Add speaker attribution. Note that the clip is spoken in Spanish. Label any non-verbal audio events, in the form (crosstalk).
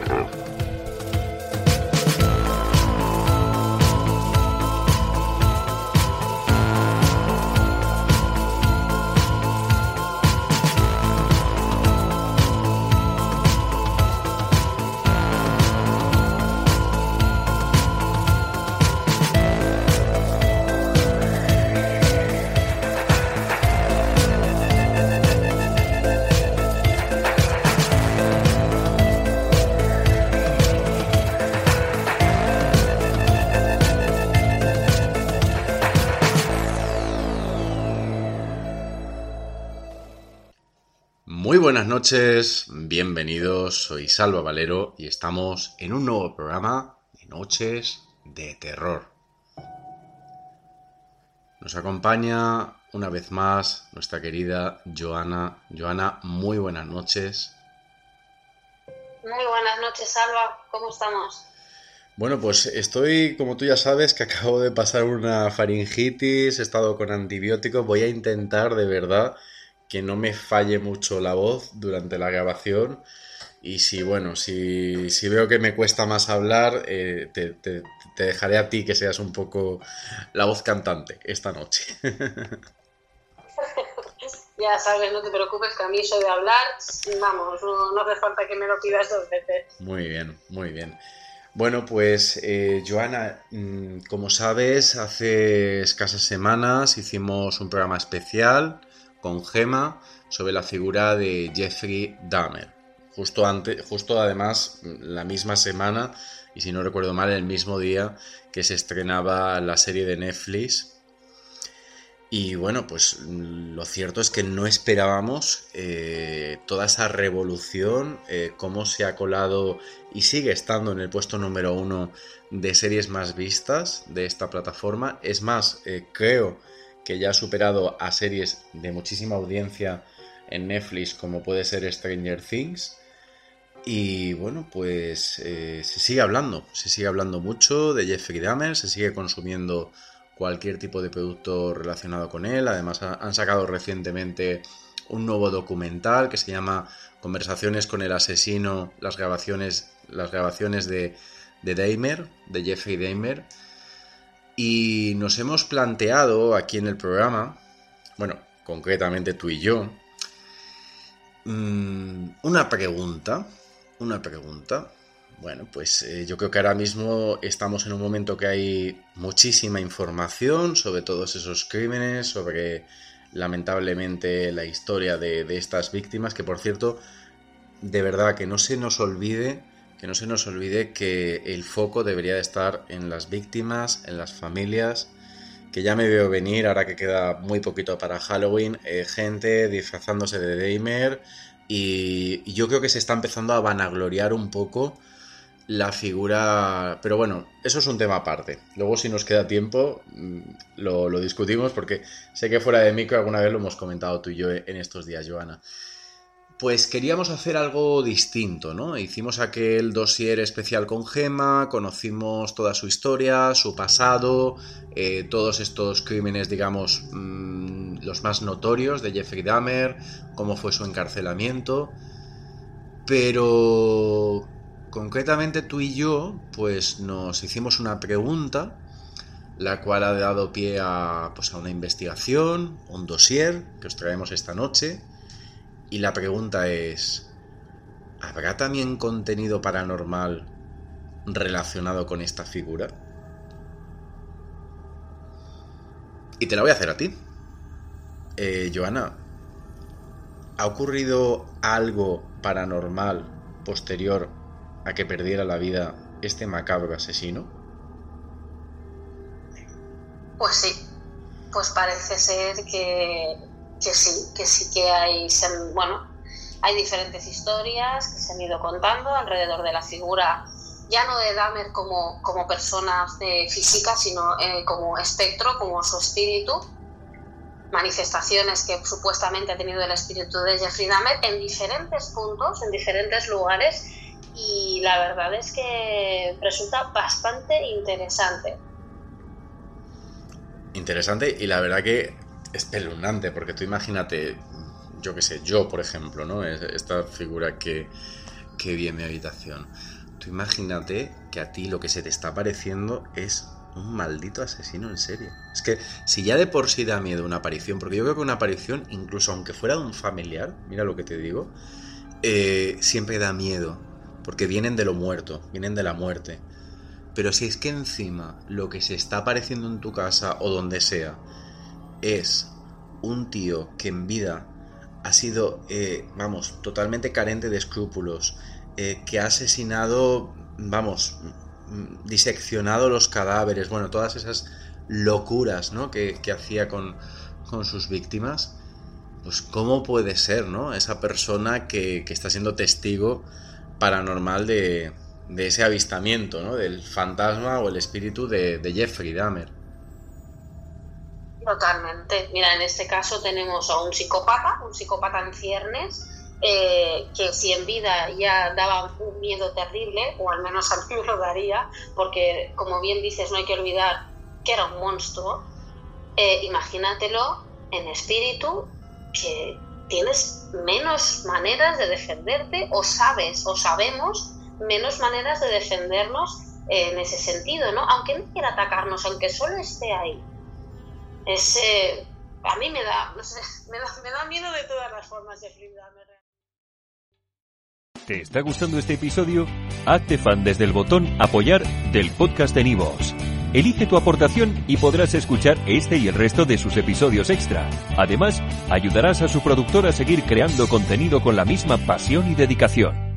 Speaker 1: de terror. buenas noches, bienvenidos, soy Salva Valero y estamos en un nuevo programa de Noches de Terror. Nos acompaña una vez más nuestra querida Joana. Joana, muy buenas noches.
Speaker 2: Muy buenas noches, Salva, ¿cómo estamos?
Speaker 1: Bueno, pues estoy, como tú ya sabes, que acabo de pasar una faringitis, he estado con antibióticos, voy a intentar de verdad que no me falle mucho la voz durante la grabación. Y si, bueno, si, veo que me cuesta más hablar, eh, te, dejaré a ti que seas un poco la voz cantante esta noche. (laughs)
Speaker 2: ya sabes, no te preocupes, que a mí eso de hablar, vamos, no, hace falta que me lo pidas dos veces.
Speaker 1: Muy bien, muy bien. Bueno, pues eh, Joana, mm, como sabes, hace escasas semanas hicimos un programa especial con Gema sobre la figura de Jeffrey Dahmer. Justo, antes, justo además la misma semana, y si no recuerdo mal, el mismo día que se estrenaba la serie de Netflix. Y bueno, pues lo cierto es que no esperábamos eh, toda esa revolución, eh, cómo se ha colado y sigue estando en el puesto número uno de series más vistas de esta plataforma. Es más, eh, creo ya ha superado a series de muchísima audiencia en Netflix como puede ser Stranger Things. Y bueno, pues eh, se sigue hablando, se sigue hablando mucho de Jeffrey Dahmer, se sigue consumiendo cualquier tipo de producto relacionado con él. Además han sacado recientemente un nuevo documental que se llama Conversaciones con el asesino, las grabaciones, las grabaciones de, de Dahmer, de Jeffrey Dahmer y nos hemos planteado aquí en el programa, bueno, concretamente tú y yo, mm, una pregunta, una pregunta. Bueno, pues eh, yo creo que ahora mismo estamos en un momento que hay muchísima información sobre todos esos crímenes, sobre lamentablemente la historia de, de estas víctimas, que por cierto, de verdad que no se nos olvide que no se nos olvide que el foco debería de estar en las víctimas, en las familias, que ya me veo venir ahora que queda muy poquito para Halloween, eh, gente disfrazándose de gamer y, yo creo que se está empezando a vanagloriar un poco la figura... Pero bueno, eso es un tema aparte. Luego si nos queda tiempo mm, lo, lo discutimos porque sé que fuera de micro alguna vez lo hemos comentado tú y yo en estos días, Joana pues queríamos hacer algo distinto, ¿no? Hicimos aquel dossier especial con Gema, conocimos toda su historia, su pasado, eh, todos estos crímenes, digamos, mm, los más notorios de Jeffrey Dahmer, cómo fue su encarcelamiento, pero concretamente tú y yo, pues nos hicimos una pregunta, la cual ha dado pie a, pues, a una investigación, un dossier que os traemos esta noche y la pregunta es, ¿habrá también contenido paranormal relacionado con esta figura? Y te la voy a hacer a ti. Eh, Joana, ¿ha ocurrido algo paranormal posterior a que perdiera la vida este macabro asesino?
Speaker 2: Pues sí, pues parece ser que que sí, que sí que hay, bueno, hay diferentes historias que se han ido contando alrededor de la figura, ya no de Dahmer como, como persona física, sino eh, como espectro, como su espíritu, manifestaciones que supuestamente ha tenido el espíritu de Jeffrey Dahmer en diferentes puntos, en diferentes lugares, y la verdad es que resulta bastante interesante.
Speaker 1: Interesante y la verdad que espeluznante, porque tú imagínate, yo qué sé, yo por ejemplo, ¿no? Esta figura que, qué bien mi habitación. Tú imagínate que a ti lo que se te está pareciendo es un maldito asesino en serie. Es que si ya de por sí da miedo una aparición, porque yo creo que una aparición, incluso aunque fuera de un familiar, mira lo que te digo, eh, siempre da miedo, porque vienen de lo muerto, vienen de la muerte. Pero si es que encima lo que se está apareciendo en tu casa o donde sea es un tío que en vida ha sido, eh, vamos, totalmente carente de escrúpulos, eh, que ha asesinado, vamos, mm, diseccionado los cadáveres, bueno, todas esas locuras ¿no? que, hacía con, con, sus víctimas, pues cómo puede ser, ¿no? Esa persona que, que está siendo testigo paranormal de, de, ese avistamiento, ¿no? Del fantasma o el espíritu de Jeffrey Dahmer.
Speaker 2: Totalmente. Mira, en este caso tenemos a un psicópata, un psicópata en ciernes, eh, que si en vida ya daba un miedo terrible, o al menos a mí me (laughs) lo daría, porque como bien dices, no hay que olvidar que era un monstruo, eh, imagínatelo en espíritu, que tienes menos maneras de defenderte, o sabes, o sabemos menos maneras de defendernos en ese sentido, ¿no? Aunque no quiera atacarnos, aunque solo esté ahí ese, a mí (laughs) me da, me da, miedo de todas las formas de Flip
Speaker 3: ¿Te está gustando este episodio? Hazte fan desde el botón apoyar del podcast de Nivos. Elige tu aportación y podrás escuchar este y el resto de sus episodios extra. Además, ayudarás a su productor a seguir creando contenido con la misma pasión y dedicación.